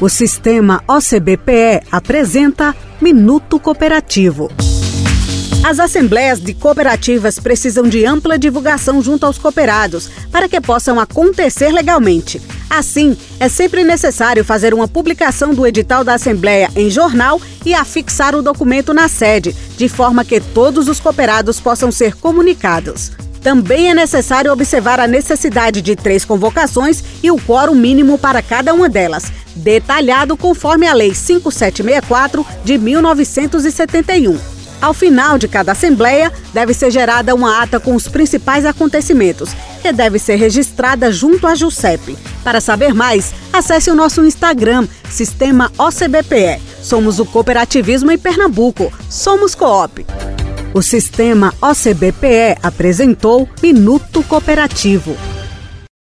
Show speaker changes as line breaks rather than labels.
O sistema OCBPE apresenta Minuto Cooperativo. As assembleias de cooperativas precisam de ampla divulgação junto aos cooperados para que possam acontecer legalmente. Assim, é sempre necessário fazer uma publicação do edital da Assembleia em jornal e afixar o documento na sede, de forma que todos os cooperados possam ser comunicados. Também é necessário observar a necessidade de três convocações e o quórum mínimo para cada uma delas, detalhado conforme a Lei 5764 de 1971. Ao final de cada assembleia, deve ser gerada uma ata com os principais acontecimentos, que deve ser registrada junto à JUSEP. Para saber mais, acesse o nosso Instagram, Sistema OCBPE. Somos o cooperativismo em Pernambuco. Somos Coop. O Sistema OCBPE apresentou Minuto Cooperativo.